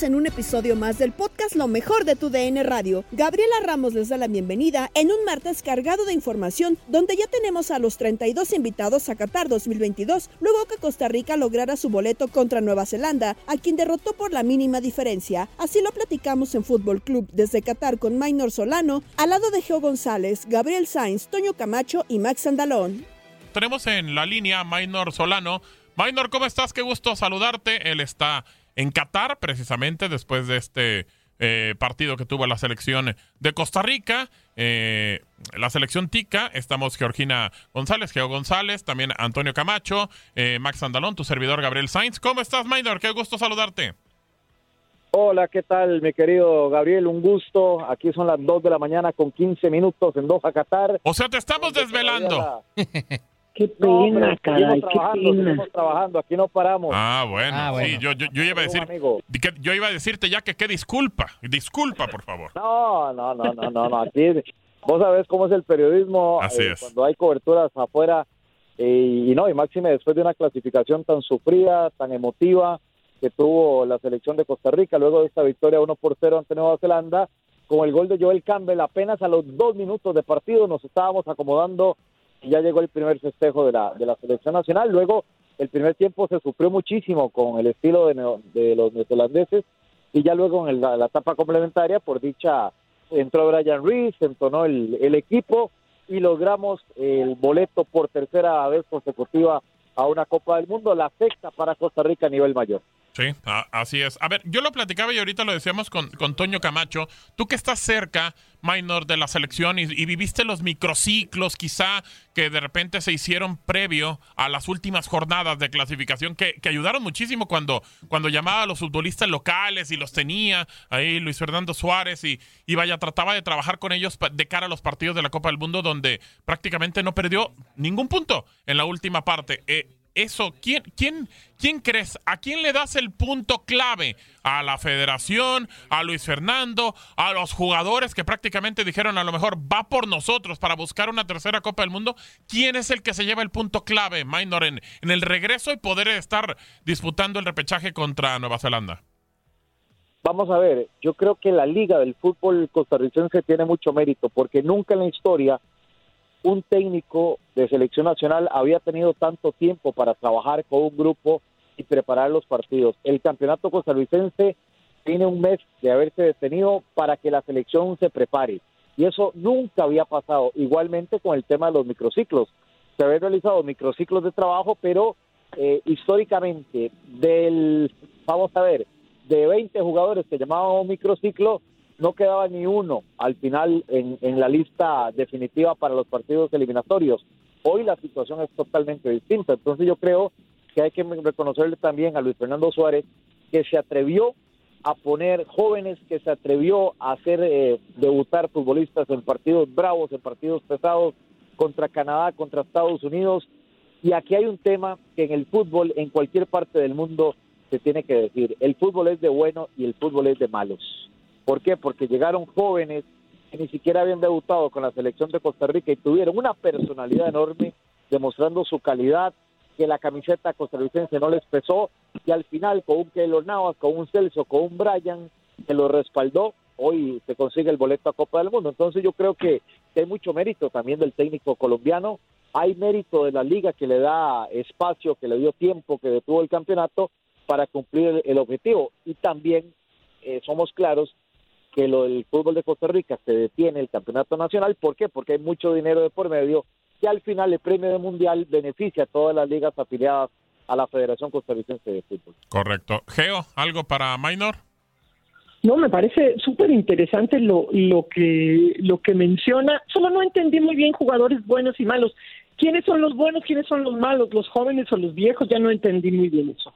En un episodio más del podcast Lo mejor de tu DN Radio. Gabriela Ramos les da la bienvenida en un martes cargado de información donde ya tenemos a los 32 invitados a Qatar 2022, luego que Costa Rica lograra su boleto contra Nueva Zelanda, a quien derrotó por la mínima diferencia. Así lo platicamos en Fútbol Club desde Qatar con Maynor Solano, al lado de Geo González, Gabriel Sainz, Toño Camacho y Max Andalón. Tenemos en la línea Maynor Solano. Maynor, ¿cómo estás? Qué gusto saludarte. Él está en Qatar, precisamente después de este eh, partido que tuvo la selección de Costa Rica, eh, la selección Tica. Estamos Georgina González, Geo González, también Antonio Camacho, eh, Max Andalón, tu servidor Gabriel Sainz. ¿Cómo estás, Maynor? Qué gusto saludarte. Hola, ¿qué tal, mi querido Gabriel? Un gusto. Aquí son las 2 de la mañana con 15 minutos en Doha, Qatar. O sea, te estamos desvelando. Qué No, pena, pero caray, qué trabajando, pena. trabajando, aquí no paramos. Ah, bueno. Ah, bueno. Sí, yo, yo, yo iba a decir, amigo. que- yo iba a decirte ya que qué disculpa. Disculpa, por favor. No, no, no, no, no, no. Aquí, vos sabés cómo es el periodismo. Así eh, es. Cuando hay coberturas afuera. eh, y no, y máxime después de una clasificación tan sufrida, tan emotiva que tuvo la selección de Costa Rica, luego de esta victoria 1 por 0 ante Nueva Zelanda, con el gol de Joel Campbell apenas a los dos minutos de partido nos estábamos acomodando y ya llegó el primer festejo de la, de la selección nacional. Luego el primer tiempo se sufrió muchísimo con el estilo de, neo- de los neozelandeses y ya luego en la, la etapa complementaria, por dicha, entró Brian Reese, entonó el, el equipo y logramos el boleto por tercera vez consecutiva a una Copa del Mundo, la sexta para Costa Rica a nivel mayor. Sí, así es. A ver, yo lo platicaba y ahorita lo decíamos con, con Toño Camacho. Tú que estás cerca, Minor, de la selección y, y viviste los microciclos quizá que de repente se hicieron previo a las últimas jornadas de clasificación que, que ayudaron muchísimo cuando, cuando llamaba a los futbolistas locales y los tenía ahí Luis Fernando Suárez y, y vaya, trataba de trabajar con ellos de cara a los partidos de la Copa del Mundo donde prácticamente no perdió ningún punto en la última parte. Eh, eso, ¿quién, quién, ¿quién crees? ¿A quién le das el punto clave? ¿A la federación? ¿A Luis Fernando? ¿A los jugadores que prácticamente dijeron a lo mejor va por nosotros para buscar una tercera Copa del Mundo? ¿Quién es el que se lleva el punto clave, Minor, en, en el regreso y poder estar disputando el repechaje contra Nueva Zelanda? Vamos a ver, yo creo que la liga del fútbol costarricense tiene mucho mérito porque nunca en la historia un técnico de selección nacional había tenido tanto tiempo para trabajar con un grupo y preparar los partidos. El campeonato costarricense tiene un mes de haberse detenido para que la selección se prepare. Y eso nunca había pasado. Igualmente con el tema de los microciclos. Se habían realizado microciclos de trabajo, pero eh, históricamente del, vamos a ver, de 20 jugadores que llamaban un microciclo, no quedaba ni uno al final en, la lista definitiva para los partidos eliminatorios. Hoy la situación es totalmente distinta. Entonces yo creo que hay que reconocerle también a Luis Fernando Suárez que se atrevió a poner jóvenes, que se atrevió a hacer eh, debutar futbolistas en partidos bravos, en partidos pesados, contra Canadá, contra Estados Unidos. Y aquí hay un tema que en el fútbol, en cualquier parte del mundo, se tiene que decir. El fútbol es de bueno y el fútbol es de malos. ¿Por qué? Porque llegaron jóvenes que ni siquiera habían debutado con la selección de Costa Rica y tuvieron una personalidad enorme, demostrando su calidad, que la camiseta costarricense no les pesó y al final con un Keylor Navas, con un Celso, con un Brian que lo respaldó, hoy se consigue el boleto a Copa del Mundo. Entonces yo creo que, hay mucho mérito también del técnico colombiano, hay mérito de la liga que le da espacio, que le dio tiempo, que detuvo el campeonato para cumplir el, objetivo. Y también eh, somos claros que lo del fútbol de Costa Rica se detiene el campeonato nacional. ¿Por qué? Porque hay mucho dinero de por medio que al final el premio de mundial beneficia a todas las ligas afiliadas a la Federación Costarricense de Fútbol. Correcto. Geo, ¿algo para Minor? No, me parece súper interesante lo, lo, que, lo que menciona. Solo no entendí muy bien jugadores buenos y malos. ¿Quiénes son los buenos, quiénes son los malos, los jóvenes o los viejos? Ya no entendí muy bien eso.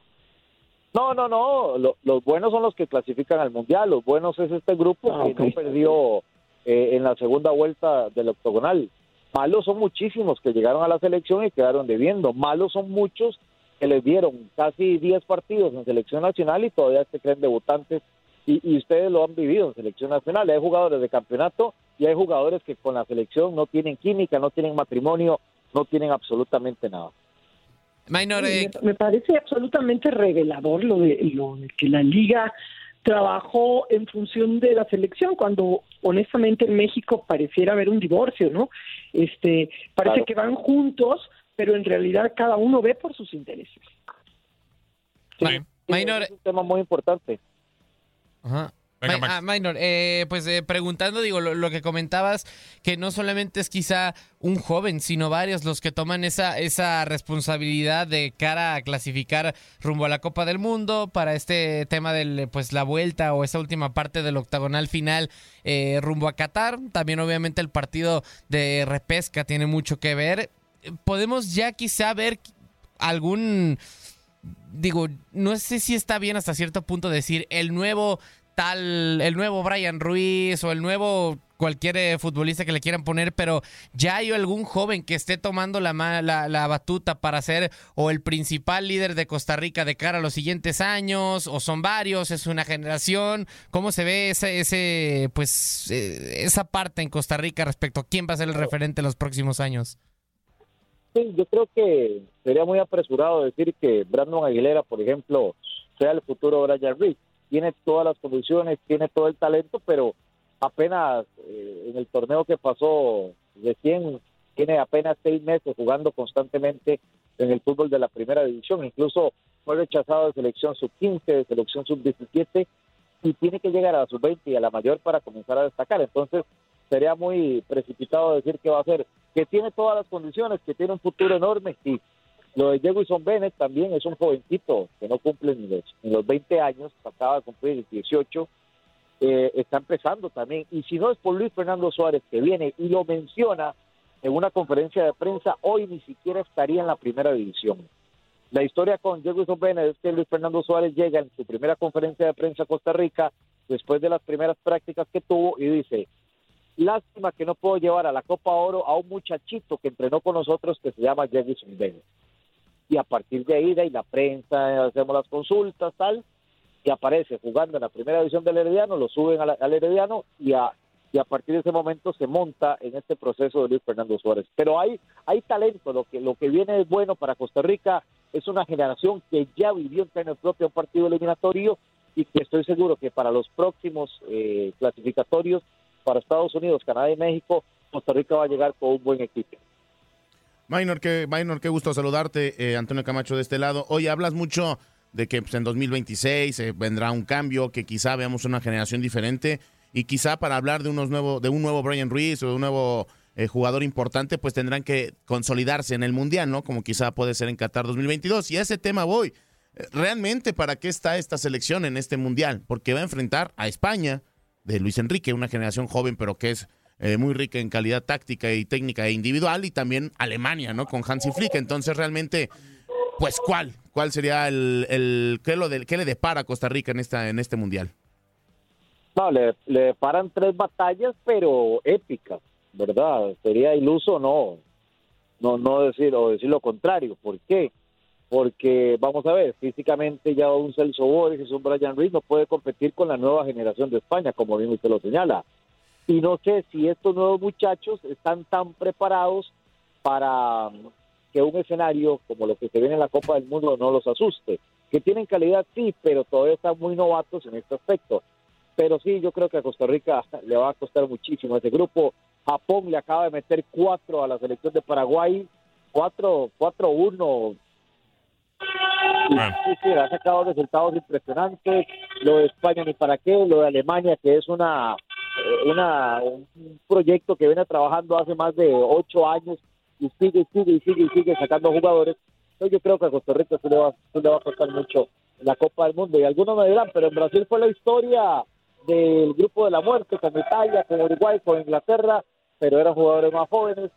No, no, no. los buenos son los que clasifican al Mundial. Los buenos es este grupo ah, que no perdió eh, en la segunda vuelta del octogonal. Malos son muchísimos que llegaron a la selección y quedaron debiendo. Malos son muchos que les dieron casi 10 partidos en selección nacional y todavía se creen debutantes y, ustedes lo han vivido en selección nacional. Hay jugadores de campeonato y hay jugadores que con la selección no tienen química, no tienen matrimonio, no tienen absolutamente nada. Eh, me, parece absolutamente revelador lo de, lo de que la liga trabajó en función de la selección cuando honestamente en México pareciera haber un divorcio, ¿no? Este, parece que van juntos, pero en realidad cada uno ve por sus intereses. Sí, es un tema muy importante. Ajá. Ah, Minor, eh, pues eh, preguntando, digo, lo, que comentabas, que no solamente es quizá un joven, sino varios los que toman esa, esa responsabilidad de cara a clasificar rumbo a la Copa del Mundo para este tema de pues la vuelta o esa última parte del octagonal final eh, rumbo a Qatar. También obviamente el partido de repesca tiene mucho que ver. Podemos ya quizá ver algún digo, no sé si está bien hasta cierto punto decir el nuevo tal, el nuevo Brian Ruiz o el nuevo cualquier eh, futbolista que le quieran poner, pero ya hay algún joven que esté tomando la, la, la, batuta para ser o el principal líder de Costa Rica de cara a los siguientes años, o son varios, es una generación. ¿Cómo se ve ese, ese pues, eh, esa parte en Costa Rica respecto a quién va a ser el referente en los próximos años? Sí, yo creo que sería muy apresurado decir que Brandon Aguilera, por ejemplo, sea el futuro Brian Ruiz tiene todas las condiciones, tiene todo el talento, pero apenas eh, en el torneo que pasó recién tiene apenas seis meses jugando constantemente en el fútbol de la primera división, incluso fue rechazado de selección sub-15, de selección sub-17 y tiene que llegar a la sub-20 y a la mayor para comenzar a destacar. Entonces sería muy precipitado decir que va a ser, que tiene todas las condiciones, que tiene un futuro enorme, y lo de Jefferson Bennett también es un jovencito que no cumple ni los, ni los 20 años, acaba de cumplir 18, eh, está empezando también. Y si no es por Luis Fernando Suárez que viene y lo menciona en una conferencia de prensa, hoy ni siquiera estaría en la primera división. La historia con Jefferson Bennett es que Luis Fernando Suárez llega en su primera conferencia de prensa a Costa Rica, después de las primeras prácticas que tuvo, y dice, lástima que no puedo llevar a la Copa Oro a un muchachito que entrenó con nosotros que se llama Jefferson Bennett y a partir de ahí, de la prensa, hacemos las consultas, tal, y aparece jugando en la primera división del Herediano, lo suben al Herediano y a, y a partir de ese momento se monta en este proceso de Luis Fernando Suárez. Pero hay, hay talento, lo que, lo que viene es bueno para Costa Rica, es una generación que ya vivió en el propio partido eliminatorio y que estoy seguro que para los próximos eh, clasificatorios para Estados Unidos, Canadá y México, Costa Rica va a llegar con un buen equipo. Minor, qué, Minor, qué gusto saludarte, eh, Antonio Camacho de este lado. Hoy hablas mucho de que pues, en 2026 eh, vendrá un cambio, que quizá veamos una generación diferente y quizá para hablar de, unos nuevo, de un nuevo Brian Ruiz o de un nuevo eh, jugador importante, pues tendrán que consolidarse en el Mundial, ¿no? Como quizá puede ser en Qatar 2022. Y a ese tema voy. ¿Realmente para qué está esta selección en este Mundial? Porque va a enfrentar a España de Luis Enrique, una generación joven, pero que es eh, muy rica en calidad táctica y técnica e individual, y también Alemania, ¿no? Con Hansi Flick. Entonces, realmente, pues, ¿cuál? ¿Cuál sería el, el qué, lo de, qué le depara a Costa Rica en, esta, en este mundial? No, le, le paran tres batallas, pero épicas, ¿verdad? Sería iluso no, no, no decir o decir lo contrario. ¿Por qué? Porque, vamos a ver, físicamente ya un Celso Borges, un Brian Reed no puede competir con la nueva generación de España, como bien usted lo señala y no sé si estos nuevos muchachos están tan preparados para que un escenario como lo que se ve en la Copa del Mundo no los asuste. Que tienen calidad, sí, pero todavía están muy novatos en este aspecto. Pero sí, yo creo que a Costa Rica le va a costar muchísimo ese grupo. Japón le acaba de meter cuatro a la selección de Paraguay, cuatro, cuatro uno. Sí, sí, ha sacado resultados impresionantes. Lo de España ni para qué, lo de Alemania que es una una, un proyecto que viene trabajando hace más de ocho años y sigue, sigue y sigue y sigue sacando jugadores. Yo creo que a Costa Rica se va, le va a costar mucho la Copa del Mundo. Y algunos me dirán, pero en Brasil fue la historia del grupo de la muerte con Italia, con Uruguay, con Inglaterra, pero eran jugadores más jóvenes.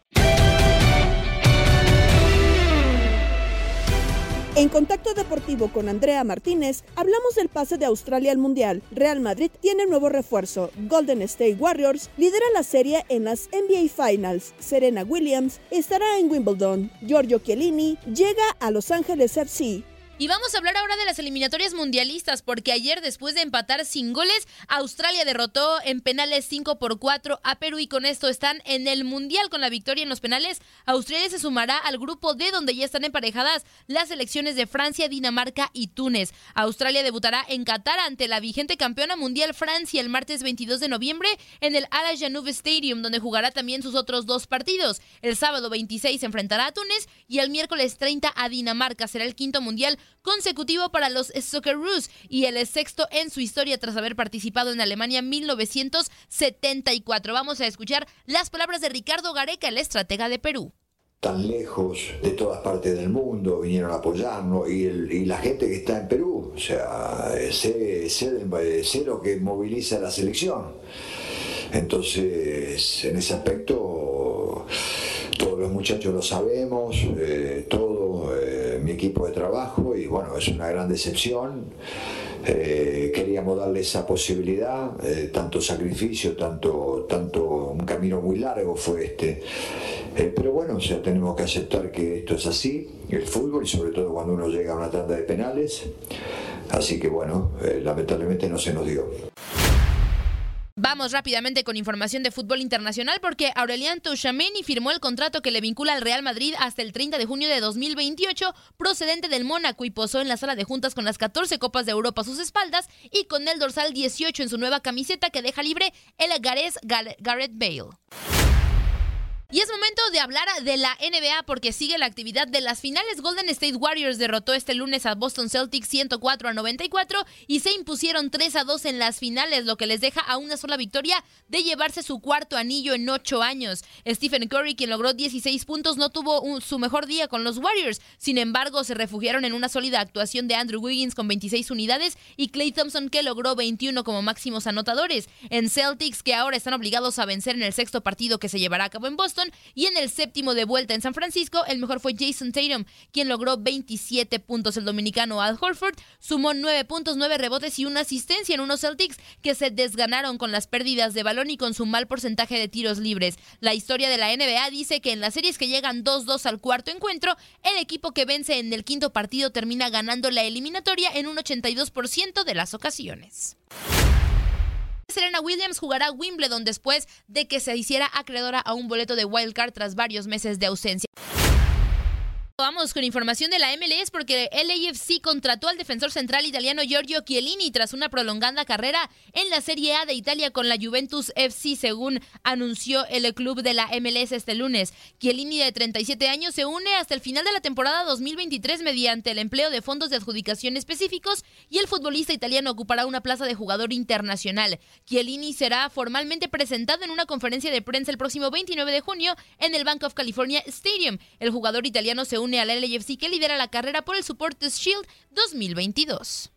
En Contacto Deportivo con Andrea Martínez, hablamos del pase de Australia al Mundial. Real Madrid tiene nuevo refuerzo. Golden State Warriors lidera la serie en las NBA Finals. Serena Williams estará en Wimbledon. Giorgio Chiellini llega a Los Ángeles FC. Y vamos a hablar ahora de las eliminatorias mundialistas, porque ayer, después de empatar sin goles, Australia derrotó en penales 5 por 4 a Perú y con esto están en el Mundial con la victoria en los penales. Australia se sumará al grupo D, donde ya están emparejadas las selecciones de Francia, Dinamarca y Túnez. Australia debutará en Qatar ante la vigente campeona mundial Francia el martes 22 de noviembre en el Al Janoub Stadium, donde jugará también sus otros dos partidos. El sábado 26 se enfrentará a Túnez y el miércoles 30 a Dinamarca. Será el quinto mundial consecutivo para los Socceroos y el sexto en su historia tras haber participado en Alemania 1974. Vamos a escuchar las palabras de Ricardo Gareca, el estratega de Perú tan lejos de todas partes del mundo, vinieron a apoyarnos y, y la gente que está en Perú, o sea, sé, sé, lo que moviliza la selección. Entonces, en ese aspecto, todos los muchachos lo sabemos, eh, todo eh, mi equipo de trabajo y bueno, es una gran decepción. Eh, queríamos darle esa posibilidad, tanto sacrificio, tanto, tanto un camino muy largo fue este. pero bueno, o sea, tenemos que aceptar que esto es así, el fútbol, y sobre todo cuando uno llega a una tanda de penales. Así que bueno, lamentablemente no se nos dio. Vamos rápidamente con información de fútbol internacional porque Aurelian Tchouameni firmó el contrato que le vincula al Real Madrid hasta el 30 de junio de 2028, procedente del Mónaco y posó en la sala de juntas con las 14 Copas de Europa a sus espaldas y con el dorsal 18 en su nueva camiseta que deja libre el Gareth Bale. Y es momento de hablar de la NBA porque sigue la actividad de las finales. Golden State Warriors derrotó este lunes a Boston Celtics 104 a 94 y se impusieron 3 a 2 en las finales, lo que les deja a una sola victoria de llevarse su cuarto anillo en 8 años. Stephen Curry, quien logró 16 puntos, no tuvo su mejor día con los Warriors. Sin embargo, se refugiaron en una sólida actuación de Andrew Wiggins con 26 unidades y Clay Thompson, que logró 21 como máximos anotadores. En Celtics, que ahora están obligados a vencer en el sexto partido que se llevará a cabo en Boston, y en el séptimo de vuelta en San Francisco, el mejor fue Jason Tatum, quien logró 27 puntos. El dominicano Al Horford sumó 9 puntos, 9 rebotes y una asistencia en unos Celtics que se desganaron con las pérdidas de balón y con su mal porcentaje de tiros libres. La historia de la NBA dice que en las series que llegan 2-2 al cuarto encuentro, el equipo que vence en el quinto partido termina ganando la eliminatoria en un 82% de las ocasiones. Serena Williams jugará Wimbledon después de que se hiciera acreedora a un boleto de wildcard tras varios meses de ausencia. Vamos con información de la MLS porque el AFC contrató al defensor central italiano Giorgio Chiellini tras una prolongada carrera en la Serie A de Italia con la Juventus FC, según anunció el club de la MLS este lunes. Chiellini, de 37 años, se une hasta el final de la temporada 2023 mediante el empleo de fondos de adjudicación específicos y el futbolista italiano ocupará una plaza de jugador internacional. Chiellini será formalmente presentado en una conferencia de prensa el próximo 29 de junio en el Bank of California Stadium. El jugador italiano se une al LAFC que lidera la carrera por el Supporters Shield 2022.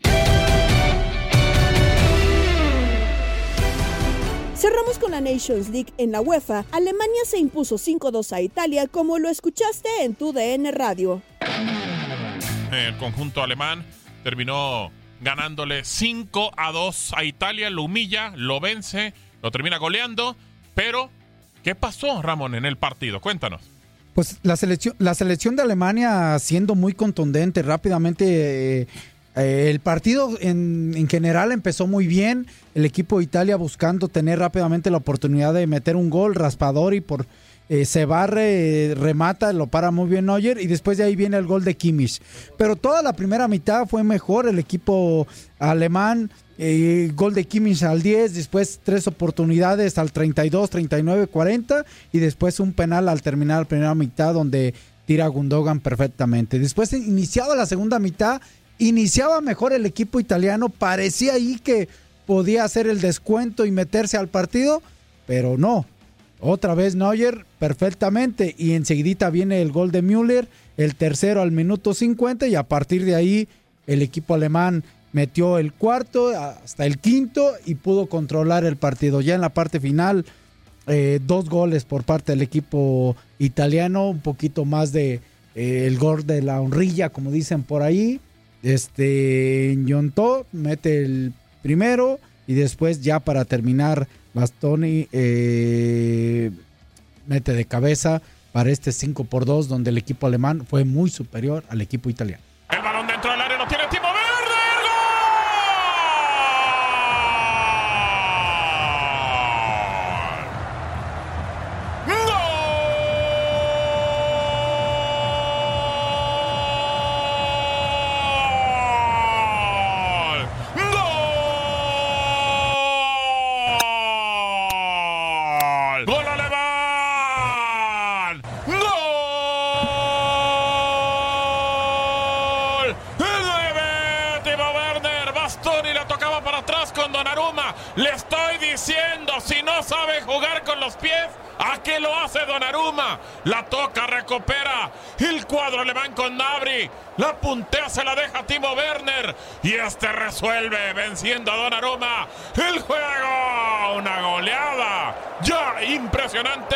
Cerramos con la Nations League en la UEFA. Alemania se impuso 5-2 a Italia, como lo escuchaste en tu DN Radio. El conjunto alemán terminó ganándole 5 a 2 a Italia, lo humilla, lo vence, lo termina goleando, pero ¿qué pasó, Ramón, en el partido? Cuéntanos. Pues la selección, la selección de Alemania siendo muy contundente, rápidamente eh, el partido en, en, general empezó muy bien, el equipo de Italia buscando tener rápidamente la oportunidad de meter un gol raspador y por eh, se barre, remata, lo para muy bien Neuer y después de ahí viene el gol de Kimmich. Pero toda la primera mitad fue mejor, el equipo alemán eh, gol de Kimmich al 10, después tres oportunidades al 32, 39, 40 y después un penal al terminar la primera mitad donde tira Gundogan perfectamente. Después iniciaba la segunda mitad, iniciaba mejor el equipo italiano, parecía ahí que podía hacer el descuento y meterse al partido, pero no. Otra vez Neuer perfectamente y enseguidita viene el gol de Müller, el tercero al minuto 50 y a partir de ahí el equipo alemán metió el cuarto hasta el quinto y pudo controlar el partido. Ya en la parte final, eh, dos goles por parte del equipo italiano, un poquito más de eh, el gol de la honrilla, como dicen por ahí. Este Yontó mete el primero y después ya para terminar Bastoni eh, mete de cabeza para este 5 por 2 donde el equipo alemán fue muy superior al equipo italiano. La toca, recupera. El cuadro alemán con Nabri. La puntea, se la deja Timo Werner. Y este resuelve venciendo a Donnarumma. El juego. Una goleada. Ya impresionante.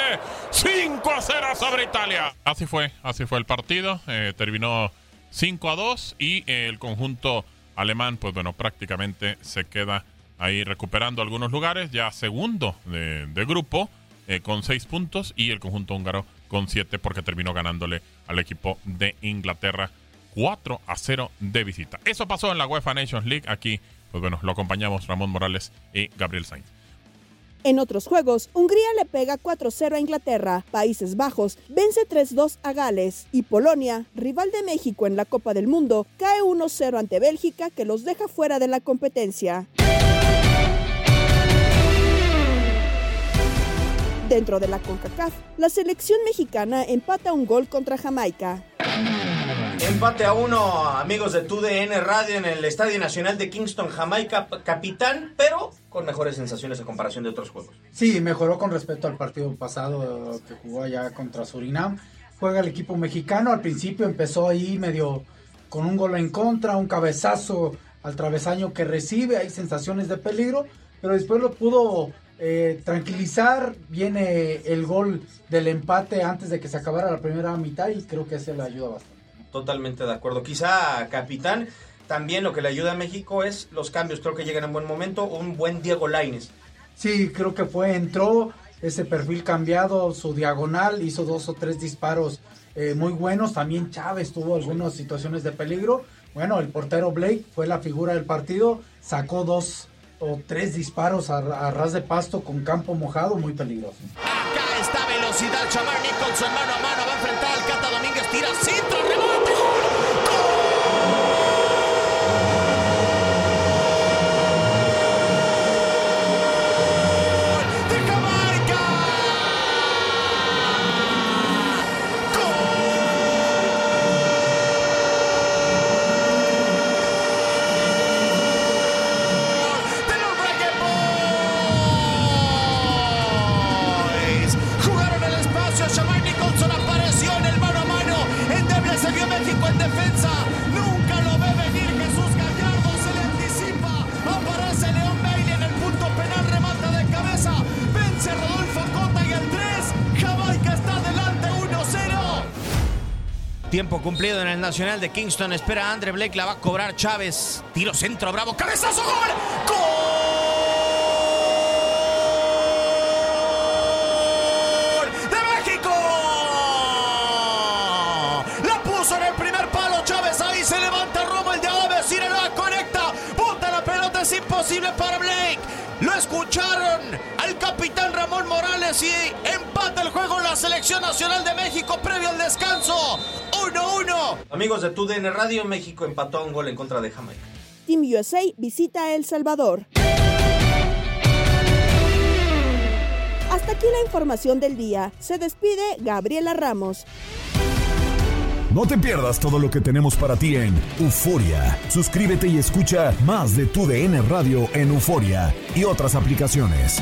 5 a 0 sobre Italia. Así fue, así fue el partido. Eh, terminó 5 a 2 y el conjunto alemán, pues bueno, prácticamente se queda ahí recuperando algunos lugares. Ya segundo de, grupo. Eh, con seis puntos y el conjunto húngaro con siete porque terminó ganándole al equipo de Inglaterra 4 a 0 de visita. Eso pasó en la UEFA Nations League. Aquí, pues bueno, lo acompañamos Ramón Morales y Gabriel Sainz. En otros juegos, Hungría le pega 4-0 a Inglaterra, Países Bajos vence 3-2 a Gales y Polonia, rival de México en la Copa del Mundo, cae 1-0 ante Bélgica que los deja fuera de la competencia. Dentro de la CONCACAF, la selección mexicana empata un gol contra Jamaica. Empate a uno, amigos de TUDN Radio en el Estadio Nacional de Kingston, Jamaica, capitán, pero con mejores sensaciones a comparación de otros juegos. Sí, mejoró con respecto al partido pasado que jugó allá contra Surinam. Juega el equipo mexicano, al principio empezó ahí medio con un gol en contra, un cabezazo al travesaño que recibe, hay sensaciones de peligro, pero después lo pudo eh, tranquilizar, viene el gol del empate antes de que se acabara la primera mitad y creo que eso le ayuda bastante. Totalmente de acuerdo. Quizá, capitán, también lo que le ayuda a México es los cambios. Creo que llegan en buen momento. Un buen Diego Laines. Sí, creo que fue, entró ese perfil cambiado, su diagonal, hizo dos o tres disparos eh, muy buenos. También Chávez tuvo algunas situaciones de peligro. Bueno, el portero Blake fue la figura del partido, sacó dos o tres disparos a, ras de pasto con campo mojado, muy peligroso. Acá está velocidad. Chamar Nicholson mano a mano va a enfrentar al Cata Domínguez. Tira centro, remate. Tiempo cumplido en el Nacional de Kingston. Espera a Andre Blake, la va a cobrar Chávez. Tiro centro, bravo, cabezazo, gol. ¡Gol! Selección nacional de México previo al descanso. 1-1. Amigos de TUDN Radio, México empató un gol en contra de Jamaica. Team USA visita El Salvador. Hasta aquí la información del día. Se despide Gabriela Ramos. No te pierdas todo lo que tenemos para ti en Euforia. Suscríbete y escucha más de tu DN Radio en Euforia y otras aplicaciones.